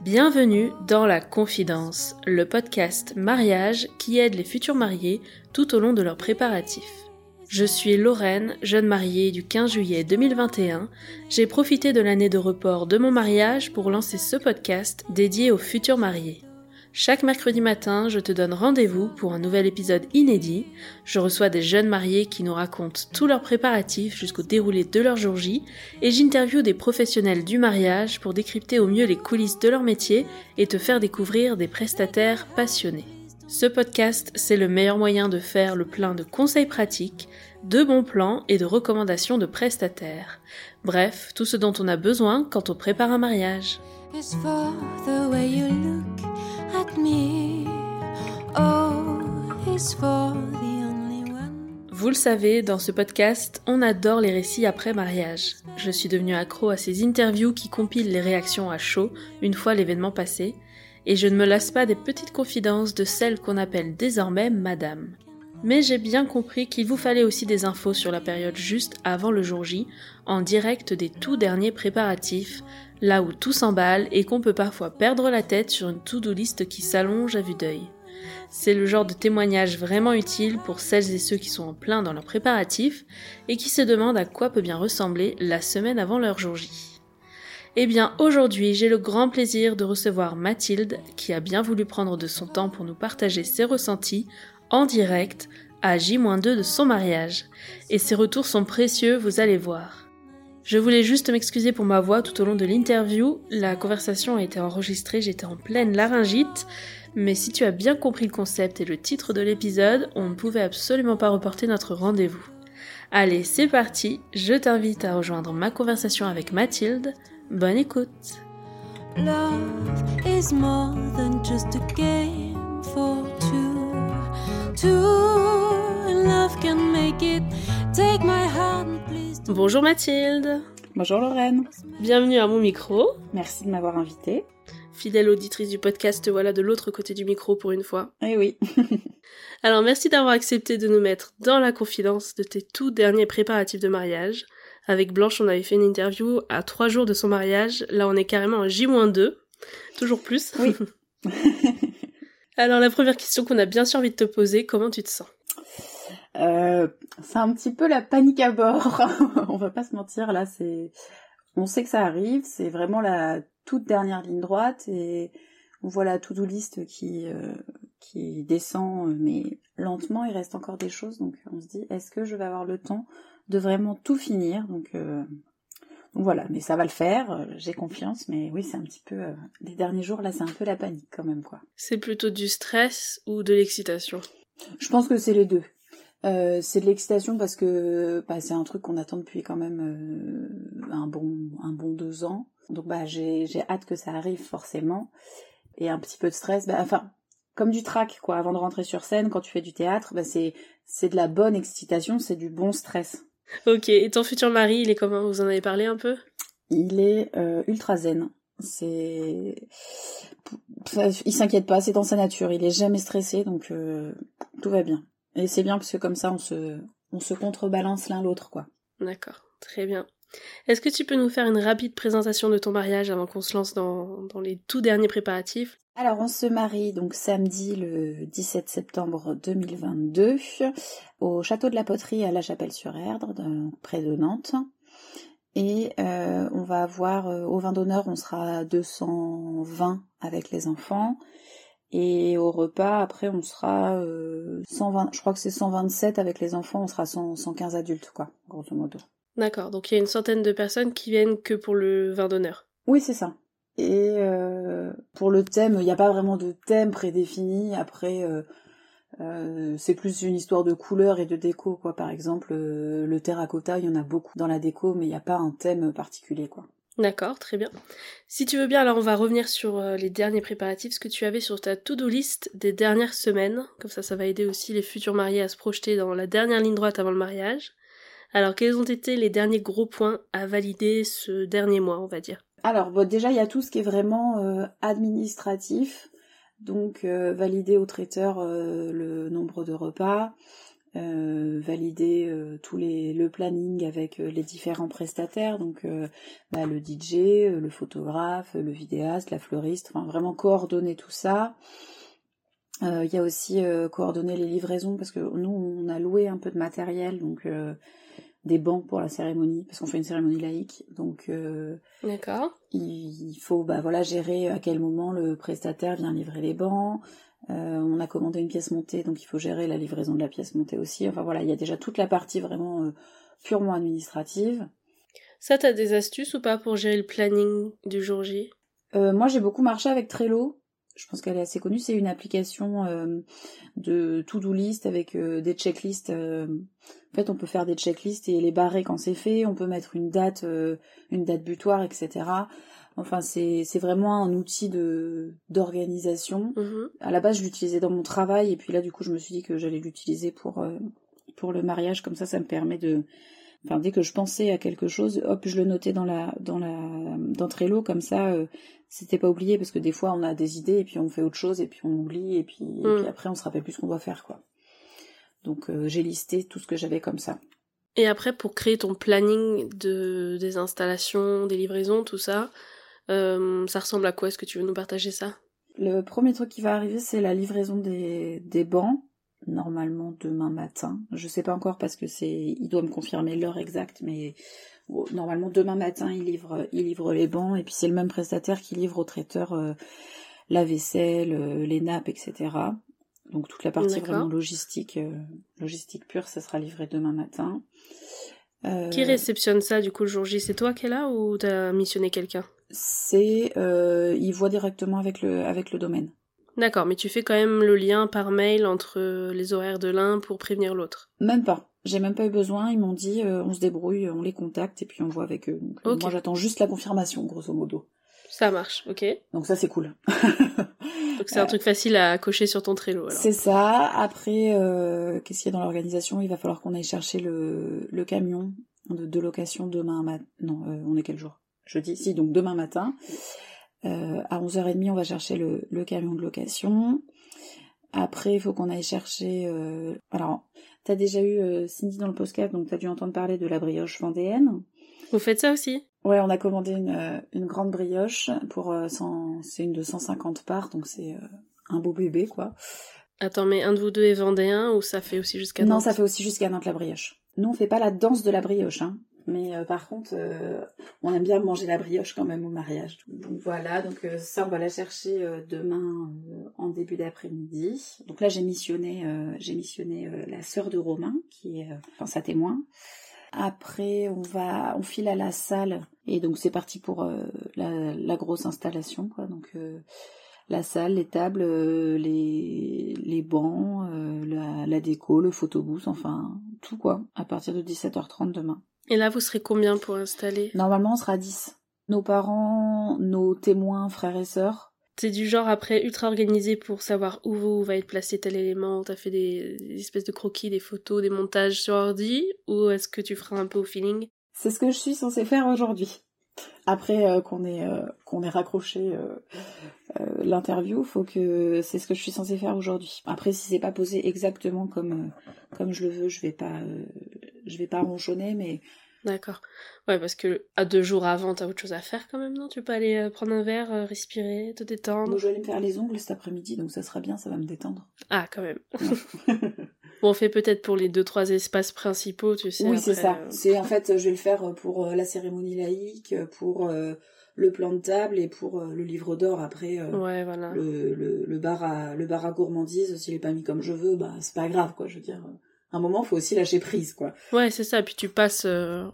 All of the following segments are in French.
Bienvenue dans La Confidence, le podcast mariage qui aide les futurs mariés tout au long de leurs préparatifs. Je suis Lorraine, jeune mariée du 15 juillet 2021. J'ai profité de l'année de report de mon mariage pour lancer ce podcast dédié aux futurs mariés. Chaque mercredi matin, je te donne rendez-vous pour un nouvel épisode inédit. Je reçois des jeunes mariés qui nous racontent tous leurs préparatifs jusqu'au déroulé de leur jour J et j'interviewe des professionnels du mariage pour décrypter au mieux les coulisses de leur métier et te faire découvrir des prestataires passionnés. Ce podcast, c'est le meilleur moyen de faire le plein de conseils pratiques, de bons plans et de recommandations de prestataires. Bref, tout ce dont on a besoin quand on prépare un mariage. Vous le savez, dans ce podcast, on adore les récits après mariage. Je suis devenue accro à ces interviews qui compilent les réactions à chaud une fois l'événement passé, et je ne me lasse pas des petites confidences de celles qu'on appelle désormais Madame. Mais j'ai bien compris qu'il vous fallait aussi des infos sur la période juste avant le jour J, en direct des tout derniers préparatifs, là où tout s'emballe et qu'on peut parfois perdre la tête sur une to-do list qui s'allonge à vue d'œil. C'est le genre de témoignage vraiment utile pour celles et ceux qui sont en plein dans leurs préparatifs et qui se demandent à quoi peut bien ressembler la semaine avant leur jour J. Eh bien, aujourd'hui, j'ai le grand plaisir de recevoir Mathilde, qui a bien voulu prendre de son temps pour nous partager ses ressentis en direct à J-2 de son mariage. Et ses retours sont précieux, vous allez voir. Je voulais juste m'excuser pour ma voix tout au long de l'interview. La conversation a été enregistrée, j'étais en pleine laryngite. Mais si tu as bien compris le concept et le titre de l'épisode, on ne pouvait absolument pas reporter notre rendez-vous. Allez, c'est parti, je t'invite à rejoindre ma conversation avec Mathilde. Bonne écoute. Love is more than just a game for two. Two, love can make it. Take my hand, please. Bonjour Mathilde. Bonjour Lorraine, Bienvenue à mon micro. merci de m'avoir invitée. Fidèle auditrice du podcast, te voilà de l'autre côté du micro pour une fois. Eh oui, Alors merci d'avoir accepté de nous mettre dans la confidence de tes tout derniers préparatifs de mariage. Avec Blanche, on avait fait une interview à trois jours de son mariage. Là, on est carrément en J-2. Toujours plus. Oui. Alors la première question qu'on a bien sûr envie de te poser, comment tu te sens? Euh, c'est un petit peu la panique à bord. On va pas se mentir, là, c'est, on sait que ça arrive, c'est vraiment la toute dernière ligne droite et on voit la to-do list qui euh, qui descend, euh, mais lentement. Il reste encore des choses, donc on se dit, est-ce que je vais avoir le temps de vraiment tout finir? Donc euh, donc voilà, mais ça va le faire. euh, J'ai confiance, mais oui, c'est un petit peu les derniers jours là, c'est un peu la panique quand même, quoi. C'est plutôt du stress ou de l'excitation? Je pense que c'est les deux. Euh, c'est de l'excitation parce que bah, c'est un truc qu'on attend depuis quand même euh, un bon un bon deux ans. Donc bah j'ai j'ai hâte que ça arrive forcément et un petit peu de stress. Bah, enfin comme du trac quoi. Avant de rentrer sur scène, quand tu fais du théâtre, bah, c'est c'est de la bonne excitation, c'est du bon stress. Ok, et ton futur mari, il est comment? Vous en avez parlé un peu? Il est euh, ultra zen. C'est il s'inquiète pas, c'est dans sa nature. Il est jamais stressé, donc euh, tout va bien. Et c'est bien parce que comme ça, on se, on se contrebalance l'un l'autre, quoi. D'accord, très bien. Est-ce que tu peux nous faire une rapide présentation de ton mariage avant qu'on se lance dans, dans les tout derniers préparatifs? Alors, on se marie donc samedi le 17 septembre 2022 au château de la Poterie à La Chapelle-sur-Erdre, près de Nantes. Et euh, on va avoir euh, au vin d'honneur, on sera à 220 avec les enfants. Et au repas, après, on sera euh, 120, je crois que c'est 127 avec les enfants, on sera 100 115 adultes, quoi, grosso modo. D'accord, donc il y a une centaine de personnes qui viennent que pour le vin d'honneur. Oui, c'est ça. Et euh, pour le thème, il n'y a pas vraiment de thème prédéfini. Après, euh, euh, c'est plus une histoire de couleurs et de déco, quoi. Par exemple, le terracotta, il y en a beaucoup dans la déco, mais il n'y a pas un thème particulier, quoi. D'accord, très bien. Si tu veux bien, alors on va revenir sur euh, les derniers préparatifs, ce que tu avais sur ta to-do list des dernières semaines. Comme ça, ça va aider aussi les futurs mariés à se projeter dans la dernière ligne droite avant le mariage. Alors, quels ont été les derniers gros points à valider ce dernier mois, on va dire? Alors, bon, déjà, il y a tout ce qui est vraiment euh, administratif. Donc, euh, valider au traiteur le nombre de repas, euh, valider euh, tous les le planning avec euh, les différents prestataires, donc bah, le DJ, le photographe, le vidéaste, la fleuriste, enfin vraiment coordonner tout ça. Il y a aussi coordonner les livraisons parce que nous on a loué un peu de matériel, donc des bancs pour la cérémonie parce qu'on fait une cérémonie laïque, donc d'accord. Il, il faut bah voilà gérer à quel moment le prestataire vient livrer les bancs. Euh, on a commandé une pièce montée, donc il faut gérer la livraison de la pièce montée aussi. Enfin voilà, il y a déjà toute la partie vraiment euh, purement administrative. Ça, t'as des astuces ou pas pour gérer le planning du jour J? Euh, Moi, j'ai beaucoup marché avec Trello. Je pense qu'elle est assez connue. C'est une application de to-do list avec des checklists. en fait, on peut faire des checklists et les barrer quand c'est fait. On peut mettre une date, une date butoir, etc. Enfin, c'est vraiment un outil de d'organisation. Mhm. À la base, je l'utilisais dans mon travail, et puis là, du coup, je me suis dit que j'allais l'utiliser pour euh, pour le mariage. Comme ça, ça me permet de, enfin, dès que je pensais à quelque chose, hop, je le notais dans la dans la dans Trello. Comme ça, euh, c'était pas oublié parce que des fois, on a des idées et puis on fait autre chose et puis on oublie et puis, et puis mhm. après, on se rappelle plus ce qu'on doit faire, quoi. Donc, euh, j'ai listé tout ce que j'avais comme ça. Et après, pour créer ton planning de des installations, des livraisons, tout ça, euh, ça ressemble à quoi? Est-ce que tu veux nous partager ça? Le premier truc qui va arriver, c'est la livraison des, des bancs, normalement demain matin. Je sais pas encore parce que c'est, il doit me confirmer l'heure exacte, mais normalement demain matin, il livre, il livre les bancs et puis c'est le même prestataire qui livre au traiteur euh, la vaisselle, euh, les nappes, etc. Donc toute la partie vraiment logistique, logistique pure, ça sera livré demain matin. Qui réceptionne ça du coup le jour J? C'est toi qui es là ou t'as missionné quelqu'un? C'est euh, il voit directement avec le avec le domaine. D'accord, mais tu fais quand même le lien par mail entre les horaires de l'un pour prévenir l'autre. Même pas. J'ai même pas eu besoin. Ils m'ont dit euh, on se débrouille, on les contacte et puis on voit avec eux. Donc, Moi j'attends juste la confirmation, grosso modo. Ça marche, ok. Donc ça c'est cool. Donc c'est un truc facile à cocher sur ton Trello. C'est ça. Après, euh, qu'est-ce qu'il y a dans l'organisation? Il va falloir qu'on aille chercher le, le camion de, de location demain matin. Non, on est quel jour? Jeudi, si, donc demain matin. Euh, à 11h30, on va chercher le, le camion de location. Après, il faut qu'on aille chercher... Euh... Alors, t'as déjà eu euh, Cindy dans le podcast, donc t'as dû entendre parler de la brioche vendéenne. Vous faites ça aussi? Ouais, on a commandé une, une grande brioche pour c'est une de 150 parts, donc c'est un beau bébé, quoi. Attends, mais un de vous deux est vendéen ou ça fait aussi jusqu'à Nantes? Non, ça fait aussi jusqu'à Nantes la brioche. Nous, on fait pas la danse de la brioche, hein. Mais euh, par contre, euh, on aime bien manger la brioche quand même au mariage. Donc voilà, donc euh, ça on va la chercher demain en début d'après-midi. Donc là j'ai missionné, j'ai missionné la sœur de Romain qui est enfin sa témoin. Après on va, on file à la salle et donc c'est parti pour la, grosse installation quoi. Donc la salle, les tables, les, les bancs, la, la déco, le photobooth, enfin tout quoi, à partir de 17h30 demain. Et là, vous serez combien pour installer? Normalement, on sera 10. Nos parents, nos témoins, frères et sœurs. C'est du genre après ultra organisé pour savoir où va être placé tel élément, t'as fait des, espèces de croquis, des photos, des montages sur ordi, ou est-ce que tu feras un peu au feeling? C'est ce que je suis censée faire aujourd'hui. Après euh, qu'on ait euh, qu'on ait raccroché euh, l'interview, faut que c'est ce que je suis censée faire aujourd'hui. Après si c'est pas posé exactement comme comme je le veux, je vais pas je vais pas ronchonner, mais. D'accord. Ouais, parce que à deux jours avant, t'as autre chose à faire quand même, non? Tu peux aller euh, prendre un verre, euh, respirer, te détendre. Moi, je vais aller me faire les ongles cet après-midi, donc ça sera bien, ça va me détendre. Ah, quand même. bon, on fait peut-être pour les deux trois espaces principaux, tu sais. Oui, c'est ça. Euh, c'est en fait, je vais le faire pour la cérémonie laïque, pour le plan de table et pour le livre d'or après. ouais, voilà. Le, le, le, bar à le bar à gourmandise, s'il est pas mis comme je veux, bah c'est pas grave, quoi. Je veux dire un moment, faut aussi lâcher prise, quoi. Ouais, c'est ça. Puis tu passes euh,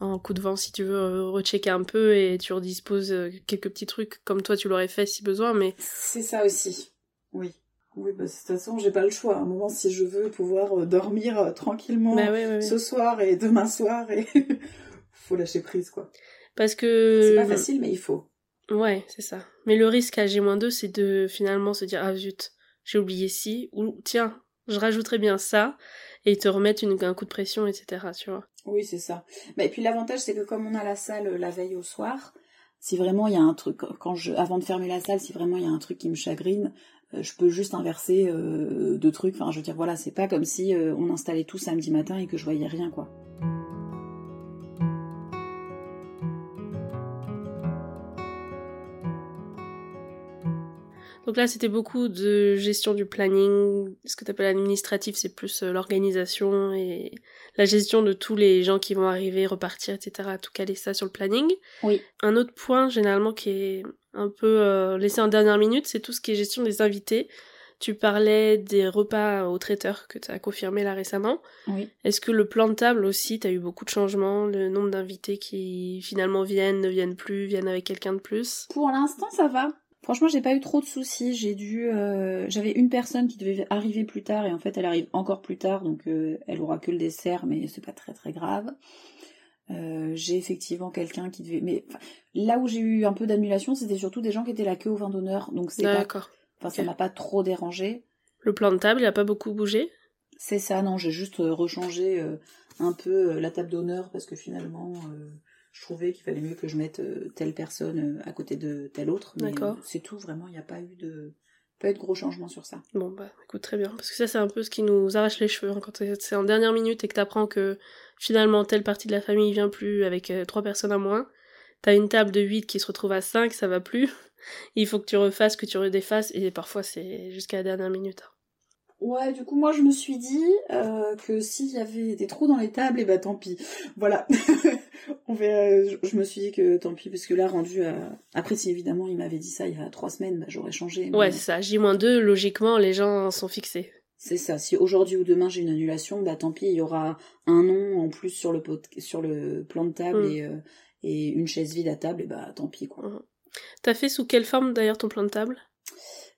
un coup de vent si tu veux euh, rechecker un peu et tu redisposes euh, quelques petits trucs comme toi tu l'aurais fait si besoin, mais. C'est ça aussi. Oui. Oui, bah, de toute façon, j'ai pas le choix. À un moment, si je veux pouvoir dormir tranquillement bah ce soir et demain soir, et faut lâcher prise, quoi. Parce que. C'est pas facile, mais il faut. Ouais, c'est ça. Mais le risque à G-2, c'est de finalement se dire, ah zut, j'ai oublié ci, ou tiens, je rajouterais bien ça, et ils te remettent un coup de pression, etc. Tu vois. Oui, c'est ça. Mais puis l'avantage, c'est que comme on a la salle euh, la veille au soir, si vraiment il y a un truc, quand je, avant de fermer la salle, si vraiment il y a un truc qui me chagrine, euh, je peux juste inverser euh, deux trucs. Enfin, je veux dire, voilà, c'est pas comme si on installait tout samedi matin et que je voyais rien, quoi. Donc là, c'était beaucoup de gestion du planning. Ce que tu appelles administratif, c'est plus euh, l'organisation et la gestion de tous les gens qui vont arriver, repartir, etc. Tout caler ça sur le planning. Oui. Un autre point, généralement, qui est un peu euh, laissé en dernière minute, c'est tout ce qui est gestion des invités. Tu parlais des repas au traiteur que tu as confirmé là récemment. Oui. Est-ce que le plan de table aussi, tu as eu beaucoup de changements? Le nombre d'invités qui finalement viennent, ne viennent plus, viennent avec quelqu'un de plus? Pour l'instant, ça va. Franchement, j'ai pas eu trop de soucis. J'ai dû, euh, j'avais une personne qui devait arriver plus tard et en fait, elle arrive encore plus tard, donc euh, elle aura que le dessert, mais c'est pas très très grave. Euh, j'ai effectivement quelqu'un qui devait, mais là où j'ai eu un peu d'annulation, c'était surtout des gens qui étaient la queue au vin d'honneur, donc c'est pas, D'accord. enfin ça m'a pas trop dérangé. Le plan de table, il a pas beaucoup bougé? C'est ça, non, j'ai juste rechangé un peu la table d'honneur parce que finalement, je trouvais qu'il fallait mieux que je mette euh, telle personne euh, à côté de telle autre. D'accord. euh, c'est tout, vraiment, il n'y a pas eu de pas eu de gros changements sur ça. Bon bah écoute très bien parce que ça c'est un peu ce qui nous arrache les cheveux hein, quand c'est en dernière minute et que t'apprends que finalement telle partie de la famille vient plus avec euh, trois personnes à moins. T'as une table de 8 qui se retrouve à 5, ça va plus. Il faut que tu refasses, que tu redéfasses et parfois c'est jusqu'à la dernière minute. hein. Ouais, du coup, moi, je me suis dit euh, que s'il y avait des trous dans les tables, et bah tant pis. Voilà. On verra, je, je me suis dit que tant pis, parce que là, rendu à... Après, si évidemment, il m'avait dit ça il y a trois semaines, bah, j'aurais changé. mais- Ouais c'est ça, J-2, logiquement les gens sont fixés. C'est ça. Si aujourd'hui ou demain j'ai une annulation, bah tant pis, il y aura un nom en plus sur le pot... sur le plan de table Mm. et, euh, et une chaise vide à table, et bah tant pis quoi. T'as fait sous quelle forme d'ailleurs ton plan de table?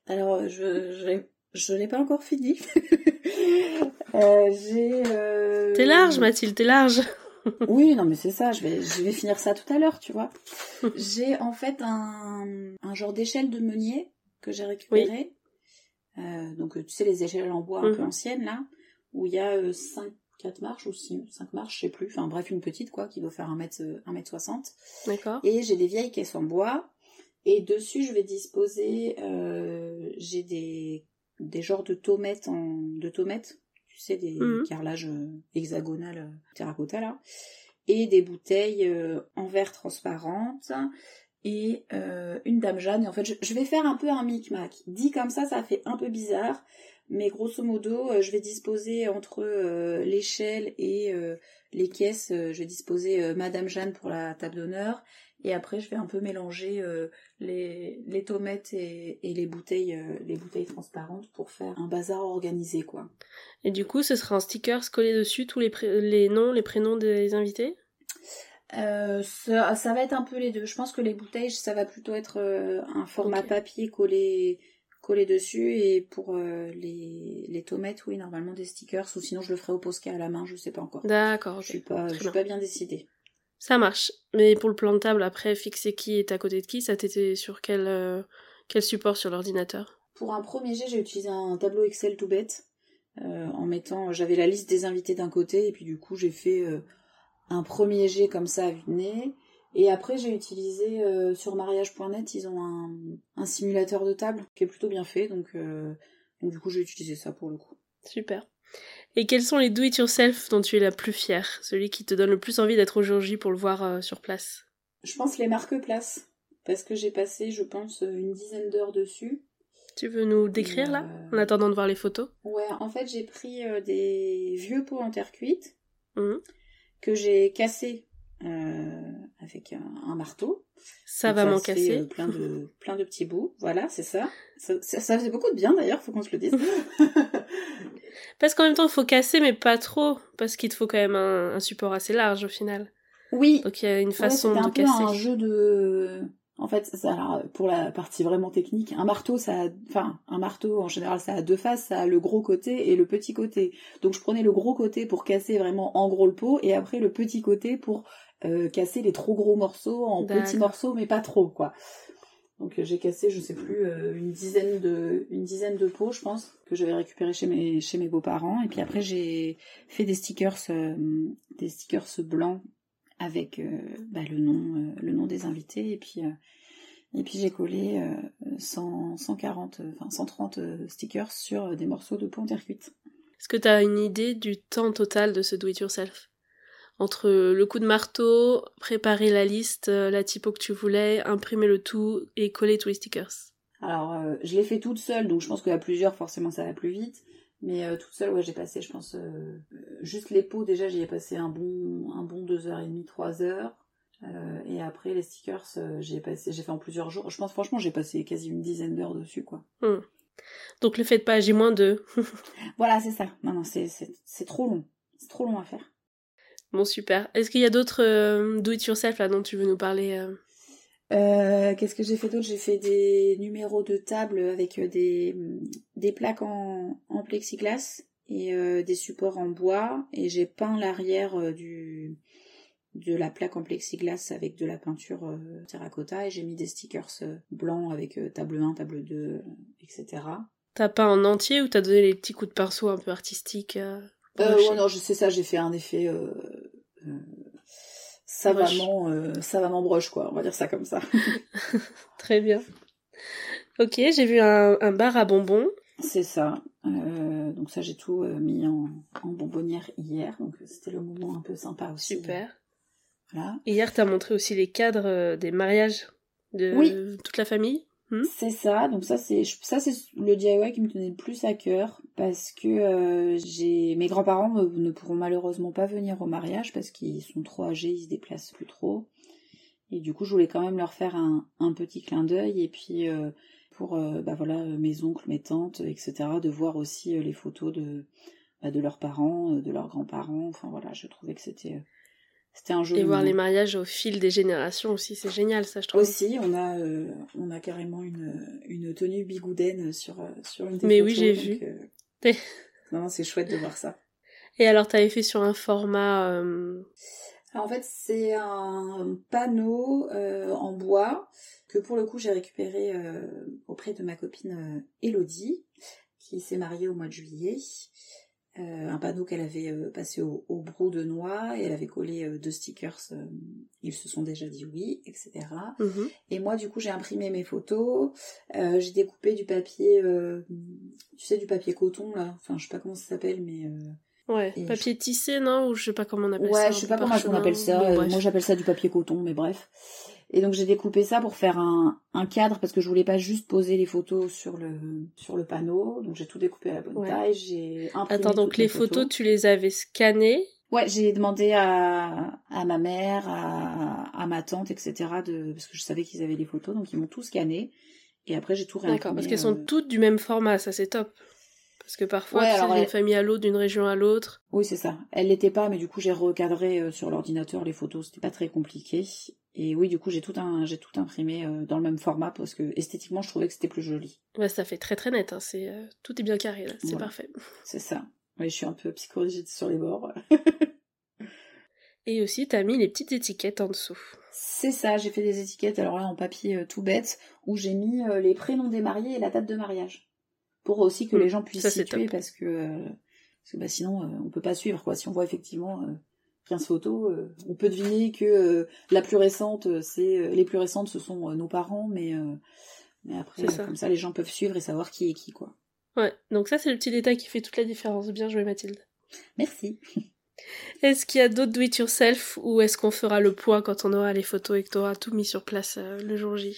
Alors je je l'ai pas encore fini. Euh, j'ai. euh, T'es large Mathilde, t'es large Oui, non mais c'est ça. Je vais je vais finir ça tout à l'heure, tu vois. j'ai en fait un un genre d'échelle de meunier que j'ai récupéré. Euh, donc tu sais les échelles en bois un Mhm. peu anciennes là, où il y a euh, 5 4 marches ou 5 marches, je sais plus. Enfin bref, une petite quoi, qui doit faire 1 mètre, euh, 1 mètre 60. D'accord. Et j'ai des vieilles caisses en bois. Et dessus, je vais disposer, euh, j'ai des, des genres de tomates en, de tomates. Tu sais, des Mhm. carrelages euh, hexagonales euh, terracotta, là. Et des bouteilles euh, en verre transparente. Et euh, une dame Jeanne. Et en fait, je, je vais faire un peu un micmac. Dit comme ça, ça fait un peu bizarre. Mais grosso modo, je vais disposer entre euh, l'échelle et euh, les caisses, je vais disposer Madame Jeanne pour la table d'honneur. Et après, je vais un peu mélanger euh, les, les tomates et, et les bouteilles, euh, les bouteilles transparentes pour faire un bazar organisé, quoi. Et du coup ce sera un sticker collé dessus tous les, les noms, les prénoms des invités? Euh, ça, ça va être un peu les deux. Je pense que les bouteilles, ça va plutôt être un format papier collé, collé dessus. Et pour les, les tomates, oui, normalement des stickers. Ou sinon, je le ferai au Posca à la main, je sais pas encore. D'accord. Je suis pas, je suis pas bien décidée. Ça marche. Mais pour le plan de table, après, fixer qui est à côté de qui, ça t'était sur quel, euh, quel support sur l'ordinateur? Pour un premier jet, j'ai utilisé un tableau Excel tout bête. euh, en mettant, j'avais la liste des invités d'un côté, et puis du coup, j'ai fait euh, un premier jet comme ça à vue. Et après, j'ai utilisé sur mariage.net, ils ont un, un simulateur de table qui est plutôt bien fait, donc du coup, j'ai utilisé ça pour le coup. Super. Et quels sont les do-it-yourself dont tu es la plus fière? Celui qui te donne le plus envie d'être au jour J pour le voir euh, sur place? Je pense les marque-places, parce que j'ai passé, je pense, une dizaine d'heures dessus. Tu veux nous décrire là? Euh, En attendant de voir les photos? Ouais, en fait, j'ai pris euh, des vieux pots en terre cuite Mhm. que j'ai cassés euh, avec un, un marteau. Ça Donc va m'en casser. euh, plein de plein de petits bouts. Voilà, c'est ça. Ça, ça. ça faisait beaucoup de bien d'ailleurs, faut qu'on se le dise. Parce qu'en même temps, il faut casser, mais pas trop. Parce qu'il te faut quand même un, un support assez large au final. oui. Donc il y a une façon un de peu casser. un jeu de. En fait, ça, alors, pour la partie vraiment technique, un marteau, ça, a... enfin, un marteau en général, ça a deux faces, ça a le gros côté et le petit côté. Donc, je prenais le gros côté pour casser vraiment en gros le pot, et après le petit côté pour euh, casser les trop gros morceaux en petits morceaux, mais pas trop, quoi. Donc, euh, j'ai cassé, je sais plus, euh, une dizaine de, une dizaine de pots, je pense, que j'avais récupéré chez mes, chez mes beaux-parents. Et puis après, j'ai fait des stickers, euh, des stickers blancs avec euh, bah, le nom le nom des invités et puis Et puis j'ai collé euh, 100, 140, euh, enfin 130 euh, stickers sur des morceaux de en terre cuite. Est-ce que tu as une idée du temps total de ce do-it-yourself Entre le coup de marteau, préparer la liste, euh, la typo que tu voulais, imprimer le tout et coller tous les stickers. Alors, euh, je l'ai fait toute seule, donc je pense qu'à plusieurs, forcément, ça va plus vite. Mais euh, toute seule, ouais, j'ai passé, je pense, euh, juste les pots, déjà, j'y ai passé un bon, un bon 2h30, 3h. Euh, et après, les stickers, j'ai passé, j'ai fait en plusieurs jours. Je pense, franchement, j'ai passé quasi une dizaine d'heures dessus, quoi. Donc le faites pas J-2. Voilà, c'est ça. Non, non, c'est trop long. C'est trop long à faire. Bon, super. Est-ce qu'il y a d'autres euh, do-it-yourself là dont tu veux nous parler euh? Euh, qu'est-ce que j'ai fait d'autre? J'ai fait des numéros de table avec des, des plaques en, en plexiglas et des supports en bois. Et j'ai peint l'arrière du de la plaque en plexiglas avec de la peinture terracotta et j'ai mis des stickers blancs avec table 1, table 2, euh, etc. T'as pas en entier ou t'as donné les petits coups de pinceau un peu artistiques euh, ouais, non, je sais ça, j'ai fait un effet euh, savamment, euh, savamment broche, quoi. On va dire ça comme ça. Très bien. Ok, j'ai vu un, un bar à bonbons. C'est ça. Euh, donc ça, j'ai tout euh, mis en, en bonbonnière hier. Donc c'était le moment un peu sympa aussi. Super. Voilà. Hier, t'as montré aussi les cadres euh, des mariages de Oui. toute la famille? Hmm C'est ça. Donc ça, c'est ça c'est le DIY qui me tenait le plus à cœur parce que euh, j'ai mes grands-parents ne, pourront malheureusement pas venir au mariage parce qu'ils sont trop âgés, ils se déplacent plus trop. Et du coup, je voulais quand même leur faire un, petit clin d'œil et puis euh, pour euh, bah voilà mes oncles, mes tantes, etc. de voir aussi les photos de bah, de leurs parents, de leurs grands-parents. Enfin voilà, je trouvais que c'était c'était un joli Et voir les mariages au fil des générations aussi, c'est génial ça, je trouve. Aussi, on a, euh, on a carrément une, une tenue bigoudaine sur, euh, sur une des Mais oui, j'ai vu. euh, non, non, c'est chouette de voir ça. Et alors, t'avais fait sur un format. euh, Alors, en fait, c'est un panneau euh, en bois que pour le coup j'ai récupéré euh, auprès de ma copine euh, Elodie, qui s'est mariée au mois de juillet. Euh, un panneau qu'elle avait euh, passé au, au brou de noix et elle avait collé euh, deux stickers. ils se sont déjà dit oui, etc. mhm. Et moi, du coup, j'ai imprimé mes photos. j'ai découpé du papier, tu sais, du papier coton là. Enfin, je sais pas comment ça s'appelle, mais Ouais, Et papier tissé, non Ou je sais pas comment on appelle ça. ouais, je sais pas comment on appelle ça. Bon, moi, j'appelle ça du papier coton, mais bref. Et donc, j'ai découpé ça pour faire un, un cadre parce que je voulais pas juste poser les photos sur le sur le panneau. Donc, j'ai tout découpé à la bonne Ouais. taille. J'ai Attends, donc les photos, tu les avais scannées? Ouais, j'ai demandé à, à ma mère, à, à ma tante, etc. De, parce que je savais qu'ils avaient les photos, donc ils m'ont tout scanné. Et après, j'ai tout réimprimé. D'accord, parce qu'elles sont euh, toutes du même format, ça c'est top. Parce que parfois, Ouais, d'une elle- famille à l'autre, d'une région à l'autre. Oui, c'est ça. Elle l'était pas, mais du coup, j'ai recadré euh, sur l'ordinateur les photos. C'était pas très compliqué. Et oui, du coup, j'ai tout un, j'ai tout imprimé euh, dans le même format parce que esthétiquement, je trouvais que c'était plus joli. Ouais, ça fait très très net, hein, c'est, euh, tout est bien carré là, c'est parfait. C'est ça. Oui, je suis un peu psychorigide sur les bords. Et aussi, t'as mis les petites étiquettes en dessous. C'est ça. J'ai fait des étiquettes, alors là, en papier euh, tout bête, où j'ai mis euh, les prénoms des mariés et la date de mariage. Pour aussi que Mm, les gens puissent ça, situer parce que, euh, parce que bah, sinon, on peut pas suivre, quoi. Si on voit effectivement 15 photos, euh, on peut deviner que euh, la plus récente, euh, c'est, les plus récentes, ce sont nos parents, mais, mais après, ça. comme ça, les gens peuvent suivre et savoir qui est qui, quoi. Ouais, donc ça c'est le petit détail qui fait toute la différence. Bien joué Mathilde. Merci. Est-ce qu'il y a d'autres do-it-yourself ou est-ce qu'on fera le point quand on aura les photos et que t'auras tout mis sur place euh, le jour J?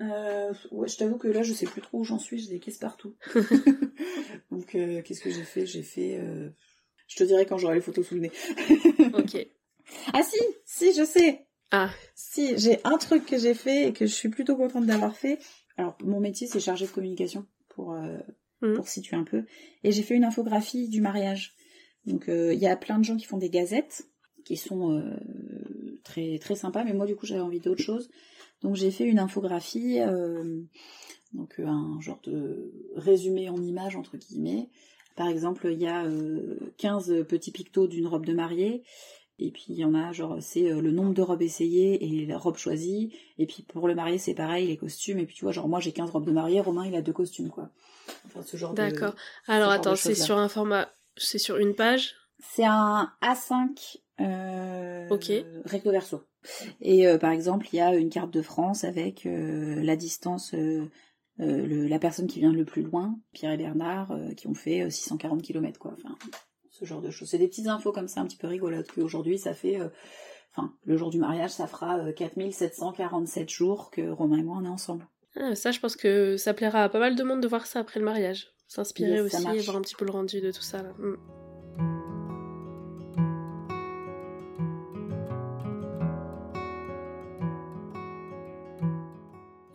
Euh, ouais, je t'avoue que là, je sais plus trop où j'en suis, j'ai des caisses partout. Donc, euh, qu'est-ce que j'ai fait? J'ai fait. Je te dirai quand j'aurai les photos sous le nez. Ok. ah si, si, je sais. Ah, Si, j'ai un truc que j'ai fait et que je suis plutôt contente d'avoir fait. Alors, mon métier, c'est chargé de communication pour euh, Mhm. pour situer un peu. Et j'ai fait une infographie du mariage. Donc, euh, il y a plein de gens qui font des gazettes qui sont euh, très très sympas, mais moi, du coup, j'avais envie d'autre chose. Donc, j'ai fait une infographie, donc un genre de résumé en images entre guillemets. Par exemple, il y a euh, 15 petits pictos d'une robe de mariée. Et puis il y en a genre c'est euh, le nombre de robes essayées et la robe choisie. Et puis pour le marié c'est pareil les costumes. Et puis tu vois genre moi j'ai 15 robes de mariée, Romain il a deux costumes quoi. Enfin ce genre de- d'accord. Alors attends, c'est sur un format, c'est sur une page? C'est un A5 euh, Ok. recto verso. Et euh, par exemple, il y a une carte de France avec euh, la distance, euh, euh, le- la personne qui vient le plus loin, Pierre et Bernard, euh, qui ont fait euh, 640 km, quoi. Enfin, ce genre de choses. C'est des petites infos comme ça, un petit peu rigolotes, qu'aujourd'hui, ça fait... euh, Enfin, le jour du mariage, ça fera euh, 4747 jours que Romain et moi, on est ensemble. Ah, ça, je pense que ça plaira à pas mal de monde de voir ça après le mariage. S'inspirer Yes, aussi et voir un petit peu le rendu de tout ça. Là. Mm.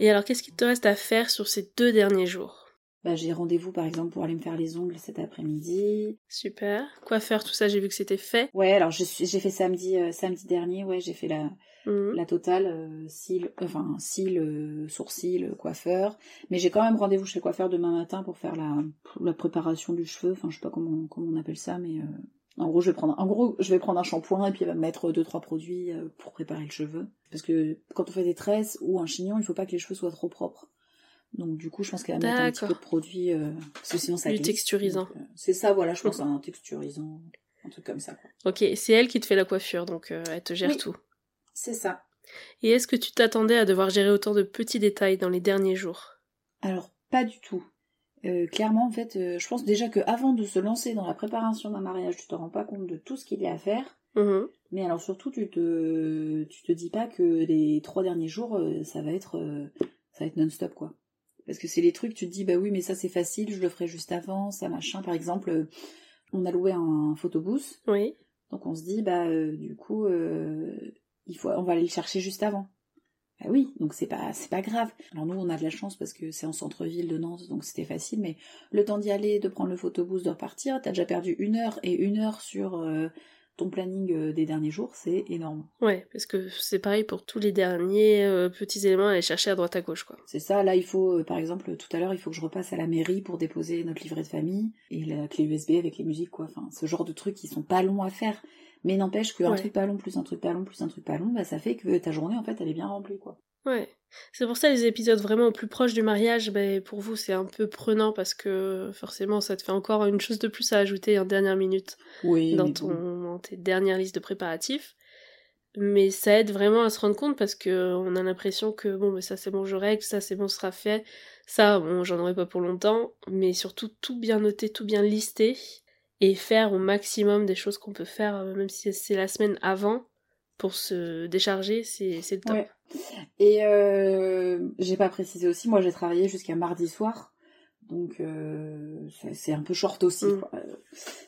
Et alors, qu'est-ce qu'il te reste à faire sur ces deux derniers jours? Bah, j'ai rendez-vous, par exemple, pour aller me faire les ongles cet après-midi. Super. Coiffeur, tout ça, j'ai vu que c'était fait. Ouais, alors j'ai fait samedi, euh, samedi dernier, ouais, j'ai fait la, Mhm. la totale, euh, cils, enfin cils, euh, sourcils, coiffeur. Mais j'ai quand même rendez-vous chez le coiffeur demain matin pour faire la, la préparation du cheveu. Enfin, je sais pas comment, comment on appelle ça, mais euh, en gros, je vais prendre, en gros, je vais prendre un shampoing et puis elle va me mettre deux trois produits euh, pour préparer le cheveu. Parce que quand on fait des tresses ou un chignon, il faut pas que les cheveux soient trop propres. Donc du coup, je pense qu'elle va mettre un petit peu de produit, euh, parce que sinon ça Du texturisant. Euh, C'est ça, voilà, je pense un texturisant, un truc comme ça. quoi. Ok, c'est elle qui te fait la coiffure, donc euh, elle te gère Oui. tout. C'est ça. Et est-ce que tu t'attendais à devoir gérer autant de petits détails dans les derniers jours? Alors, pas du tout. Euh, clairement, en fait, euh, je pense déjà que avant de se lancer dans la préparation d'un mariage, tu te rends pas compte de tout ce qu'il y a à faire. Mhm. Mais alors surtout, tu te, tu te dis pas que les trois derniers jours, euh, ça va être, ça va être non-stop quoi. Parce que c'est les trucs, tu te dis bah oui, mais ça c'est facile, je le ferai juste avant, ça machin. Par exemple, on a loué un photobooth, Oui. donc on se dit bah du coup, il faut, on va aller le chercher juste avant. Bah oui, donc c'est pas c'est pas grave. Alors nous on a de la chance parce que c'est en centre-ville de Nantes, donc c'était facile, mais le temps d'y aller, de prendre le photobooth, de repartir, t'as déjà perdu une heure et une heure sur euh, ton planning euh, des derniers jours, c'est énorme. Ouais, parce que c'est pareil pour tous les derniers euh, petits éléments à aller chercher à droite à gauche, quoi. C'est ça, là il faut, euh, par exemple, tout à l'heure, il faut que je repasse à la mairie pour déposer notre livret de famille et la clé USB avec les musiques, quoi. Enfin, ce genre de trucs qui sont pas longs à faire. Mais n'empêche qu'un Ouais. truc pas long, plus un truc pas long, plus un truc pas long, bah ça fait que ta journée, en fait, elle est bien remplie, quoi. Ouais. C'est pour ça les épisodes vraiment plus proches du mariage, ben, pour vous c'est un peu prenant parce que forcément ça te fait encore une chose de plus à ajouter en dernière minute Oui, dans, mais ton, bon. dans tes dernières listes de préparatifs. Mais ça aide vraiment à se rendre compte parce que on a l'impression que bon, ben, ça c'est bon, je règle, ça c'est bon, ce sera fait. Ça, bon, j'en aurai pas pour longtemps, mais surtout tout bien noter, tout bien lister et faire au maximum des choses qu'on peut faire, euh, même si c'est la semaine avant, pour se décharger, c'est top. Ouais. Et euh, j'ai pas précisé aussi, moi j'ai travaillé jusqu'à mardi soir, donc euh, c'est- un peu short aussi. Mm. quoi. Euh,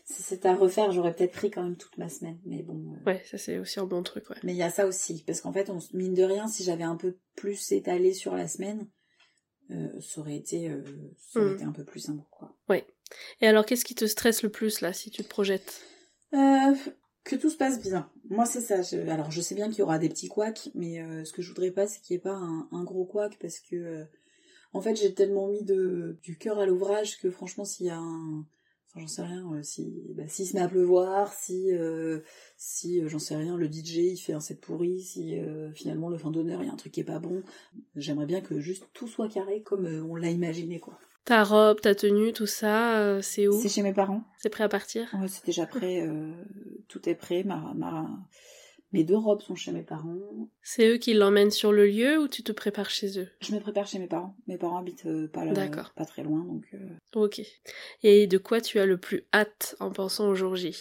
si c'était à refaire, j'aurais peut-être pris quand même toute ma semaine, mais bon. euh, Ouais, ça c'est aussi un bon truc, ouais. Mais il y a ça aussi, parce qu'en fait, on, mine de rien, si j'avais un peu plus étalé sur la semaine, ça aurait été, ça aurait Mm. été un peu plus simple, quoi. Et alors, qu'est-ce qui te stresse le plus là, si tu te projettes? Euh, que tout se passe bien. Moi, c'est ça. Je- alors, je sais bien qu'il y aura des petits couacs, mais euh, ce que je voudrais pas, c'est qu'il n'y ait pas un, gros couac, parce que, euh, en fait, j'ai tellement mis de, du cœur à l'ouvrage que, franchement, s'il y a un... J'en sais rien, si, bah, s'il se met à pleuvoir, si, si, j'en sais rien, le DJ, il fait un set pourri, si, finalement, le fin d'honneur, il y a un truc qui est pas bon, j'aimerais bien que juste tout soit carré comme on l'a imaginé, quoi. Ta robe, ta tenue, tout ça, euh, c'est où? C'est chez mes parents. C'est prêt à partir? Ouais, c'est déjà prêt, euh, tout est prêt. Ma, ma... Mes deux robes sont chez mes parents. C'est eux qui l'emmènent sur le lieu ou tu te prépares chez eux? Je me prépare chez mes parents. Mes parents habitent euh, pas, là, D'accord. pas très loin, donc euh, Ok. Et de quoi tu as le plus hâte en pensant au jour J?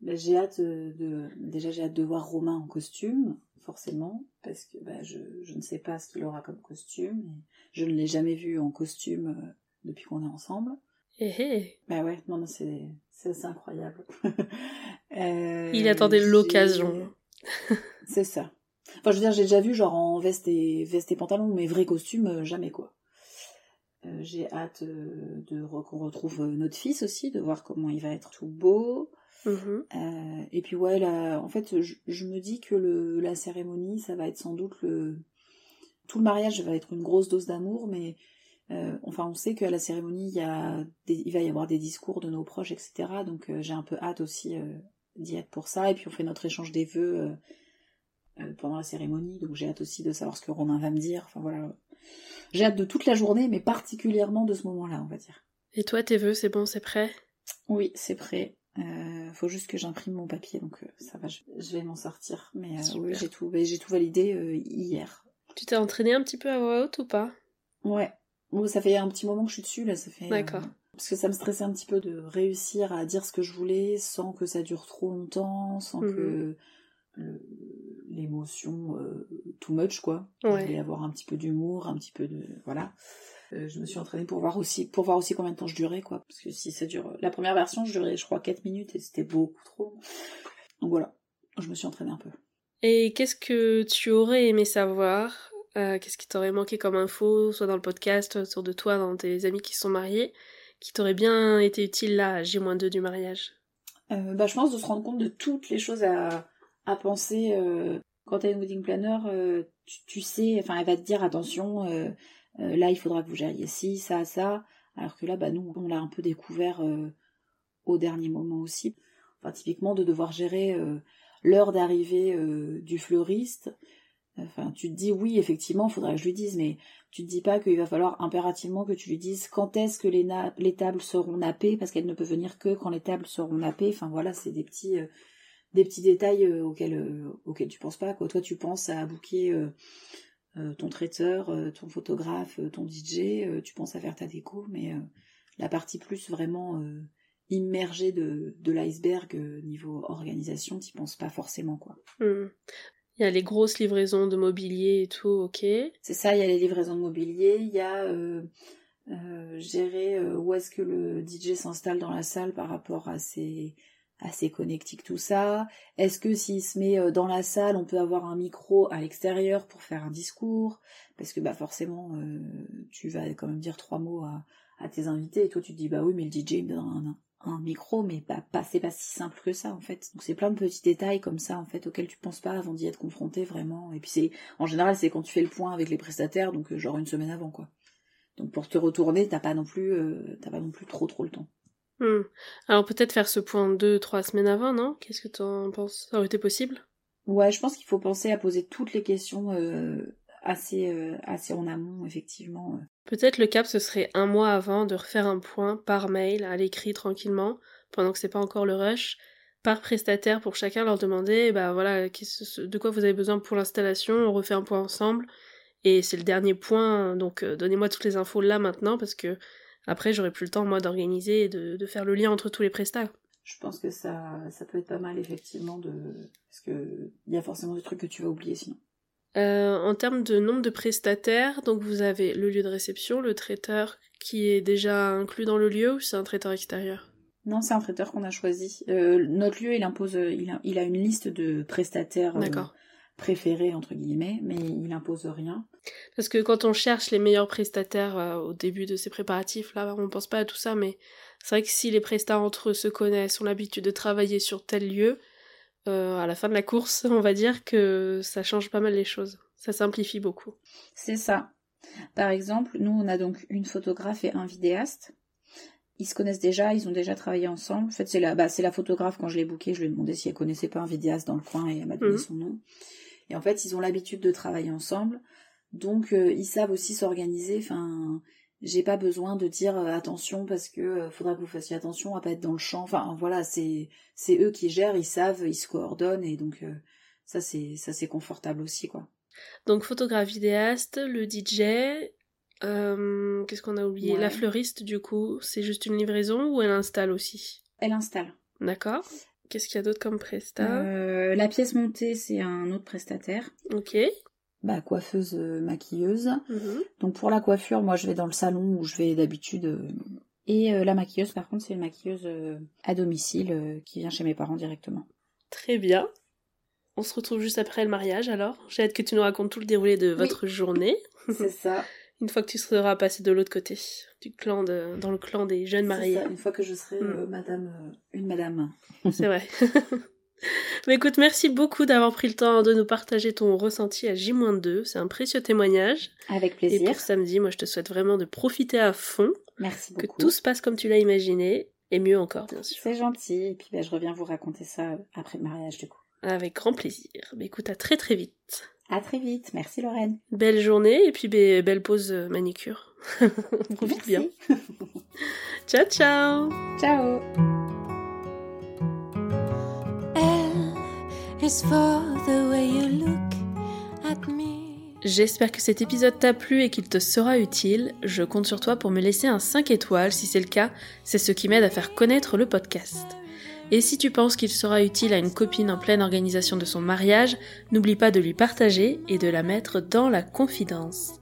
Bah, j'ai hâte euh, de. Déjà, j'ai hâte de voir Romain en costume, forcément, parce que bah, je, je ne sais pas ce qu'il aura comme costume. Et je ne l'ai jamais vu en costume euh, depuis qu'on est ensemble. Eh eh Bah ouais, non, non, c'est c'est assez incroyable. Euh, Il attendait l'occasion. C'est ça. Enfin, je veux dire, j'ai déjà vu genre en veste et, veste et pantalon, mais vrai costume, euh, jamais quoi. Euh, j'ai hâte de re- qu'on retrouve notre fils aussi, de voir comment il va être tout beau. Mhm. Euh, et puis ouais, là, en fait, je, je me dis que le, la cérémonie, ça va être sans doute le... Tout le mariage va être une grosse dose d'amour, mais euh, enfin, on sait qu'à la cérémonie, il, y a des- il va y avoir des discours de nos proches, etc. Donc euh, j'ai un peu hâte aussi d'y être pour ça. Et puis on fait notre échange des vœux pendant la cérémonie, donc j'ai hâte aussi de savoir ce que Romain va me dire. Enfin voilà. J'ai hâte de toute la journée, mais particulièrement de ce moment-là, on va dire. Et toi, tes vœux, c'est bon, c'est prêt? Oui, c'est prêt. Euh, faut juste que j'imprime mon papier, donc euh, ça va, je, je vais m'en sortir. Mais euh, oui, j'ai tout, j'ai tout validé euh, hier. Tu t'es entraîné un petit peu à voix haute ou pas? Ouais. Bon, ça fait un petit moment que je suis dessus, là, ça fait... D'accord. parce que ça me stressait un petit peu de réussir à dire ce que je voulais sans que ça dure trop longtemps, sans Mhm. que le- l'émotion too much, quoi. Ouais. Je voulais avoir un petit peu d'humour, un petit peu de... Voilà. Euh, je me suis entraînée pour voir aussi pour voir aussi combien de temps je durais, quoi. Parce que si ça dure... La première version, je durais, je crois, 4 minutes et c'était beaucoup trop. Donc voilà. Je me suis entraînée un peu. Et qu'est-ce que tu aurais aimé savoir Euh, Qu'est-ce qui t'aurait manqué comme info, soit dans le podcast, soit autour de toi, dans tes amis qui sont mariés, qui t'aurait bien été utile là, à J-2 du mariage? Euh, bah, je pense de se rendre compte de toutes les choses à, à penser. quand tu as une wedding planner, tu, tu sais, enfin, elle va te dire attention, euh, là, il faudra que vous gériez ci, ça, ça. Alors que là, bah, nous, on l'a un peu découvert euh, au dernier moment aussi. Enfin, typiquement, de devoir gérer euh, l'heure d'arrivée du fleuriste. Enfin, tu te dis oui, effectivement, il faudra que je lui dise, mais tu te dis pas qu'il va falloir impérativement que tu lui dises quand est-ce que les, tables seront nappées, parce qu'elles ne peuvent venir que quand les tables seront nappées. Enfin voilà, c'est des petits, des petits détails auxquels, auxquels tu penses pas. Toi, tu penses à euh, ton traiteur, euh, ton photographe, euh, ton DJ, euh, tu penses à faire ta déco, mais euh, la partie plus vraiment euh, immergée de, de l'iceberg euh, niveau organisation, t'y penses pas forcément quoi. Hmm. Il y a les grosses livraisons de mobilier et tout, ok. C'est ça, il y a les livraisons de mobilier, il y a euh, euh, gérer euh, où est-ce que le DJ s'installe dans la salle par rapport à ses, à ses connectiques, tout ça. Est-ce que s'il se met euh, dans la salle, on peut avoir un micro à l'extérieur pour faire un discours? Parce que bah forcément, euh, tu vas quand même dire trois mots à, tes invités et toi tu te dis bah oui mais le DJ me donne un, micro mais bah, pas c'est pas si simple que ça en fait. Donc c'est plein de petits détails comme ça en fait auxquels tu penses pas avant d'y être confronté vraiment. Et puis c'est en général c'est quand tu fais le point avec les prestataires donc euh, genre une semaine avant quoi. Donc pour te retourner t'as pas non plus t'as pas non plus trop trop le temps. Hmm. Alors peut-être faire ce point deux, trois semaines avant, non? Qu'est-ce que t'en penses? Ça aurait été possible? Ouais je pense qu'il faut penser à poser toutes les questions euh, assez euh, assez en amont effectivement. Peut-être le cap, ce serait un mois avant de refaire un point par mail, à l'écrit tranquillement, pendant que c'est pas encore le rush, par prestataire pour chacun leur demander, bah voilà, de quoi vous avez besoin pour l'installation, on refait un point ensemble, et c'est le dernier point, donc euh, donnez-moi toutes les infos là maintenant, parce que après j'aurai plus le temps moi d'organiser et de, de faire le lien entre tous les prestats. Je pense que ça ça peut être pas mal effectivement de parce que il y a forcément des trucs que tu vas oublier sinon. Euh, en termes de nombre de prestataires, donc vous avez le lieu de réception, le traiteur qui est déjà inclus dans le lieu ou c'est un traiteur extérieur? Non, c'est un traiteur qu'on a choisi. Euh, notre lieu, il impose, il a, il a une liste de prestataires euh, préférés entre guillemets, mais il impose rien. Parce que quand on cherche les meilleurs prestataires euh, au début de ces préparatifs, là, on pense pas à tout ça, mais c'est vrai que si les prestats entre eux se connaissent, ont l'habitude de travailler sur tel lieu, euh, à la fin de la course, on va dire que ça change pas mal les choses. Ça simplifie beaucoup. C'est ça. Par exemple, nous, on a donc une photographe et un vidéaste. Ils se connaissent déjà, ils ont déjà travaillé ensemble. En fait, c'est la, bah, c'est la photographe, quand je l'ai bookée, je lui ai demandé si elle connaissait pas un vidéaste dans le coin et elle m'a donné Mhm. son nom. Et en fait, ils ont l'habitude de travailler ensemble. Donc, euh, ils savent aussi s'organiser. Enfin, j'ai pas besoin de dire euh, attention parce que euh, faudra que vous fassiez attention à pas être dans le champ. Enfin, voilà, c'est, c'est eux qui gèrent, ils savent, ils se coordonnent et donc, ça, c'est, ça, c'est confortable aussi, quoi. Donc photographe vidéaste, le DJ, qu'est-ce qu'on a oublié? Ouais. La fleuriste, du coup, c'est juste une livraison ou elle installe aussi? Elle installe. D'accord. Qu'est-ce qu'il y a d'autre comme presta? Euh, la pièce montée, c'est un autre prestataire. Ok. Bah, coiffeuse, euh, maquilleuse. Mhm. Donc pour la coiffure, moi je vais dans le salon où je vais d'habitude. euh, Et euh, la maquilleuse, par contre, c'est une maquilleuse à domicile qui vient chez mes parents directement. Très bien. On se retrouve juste après le mariage alors. J'ai hâte que tu nous racontes tout le déroulé de Oui. votre journée. C'est ça. Une fois que tu seras passé de l'autre côté, du clan de, dans le clan des jeunes mariés. ça, Une fois que je serai euh, Mm. madame, euh, une madame. C'est vrai. Mais écoute, merci beaucoup d'avoir pris le temps de nous partager ton ressenti à J-2. C'est un précieux témoignage. Avec Et plaisir. pour samedi, moi je te souhaite vraiment de profiter à fond, Merci que beaucoup. tout se passe comme tu l'as imaginé, et mieux encore, bien sûr. C'est gentil. Et puis bah, je reviens vous raconter ça après le mariage du coup. Avec grand plaisir. Mais écoute, à très très vite. À très vite. Merci Lorraine. Belle journée, et puis be- belle pause euh, manicure. Profite bien. Ciao, ciao Ciao. J'espère que cet épisode t'a plu et qu'il te sera utile. Je compte sur toi pour me laisser un 5 étoiles. Si c'est le cas, c'est ce qui m'aide à faire connaître le podcast. Et si tu penses qu'il sera utile à une copine en pleine organisation de son mariage, n'oublie pas de lui partager et de la mettre dans la confidence.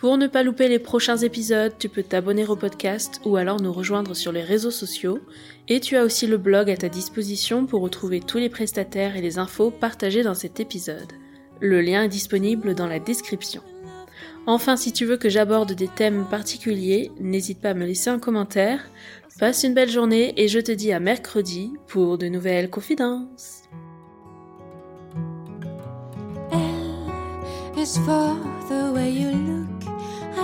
Pour ne pas louper les prochains épisodes, tu peux t'abonner au podcast ou alors nous rejoindre sur les réseaux sociaux. Et tu as aussi le blog à ta disposition pour retrouver tous les prestataires et les infos partagées dans cet épisode. Le lien est disponible dans la description. Enfin, si tu veux que j'aborde des thèmes particuliers, n'hésite pas à me laisser un commentaire. Passe une belle journée et je te dis à mercredi pour de nouvelles confidences.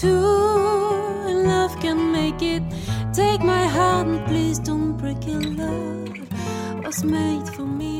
Two, love can make it. Take my heart and please don't break it. Love was made for me.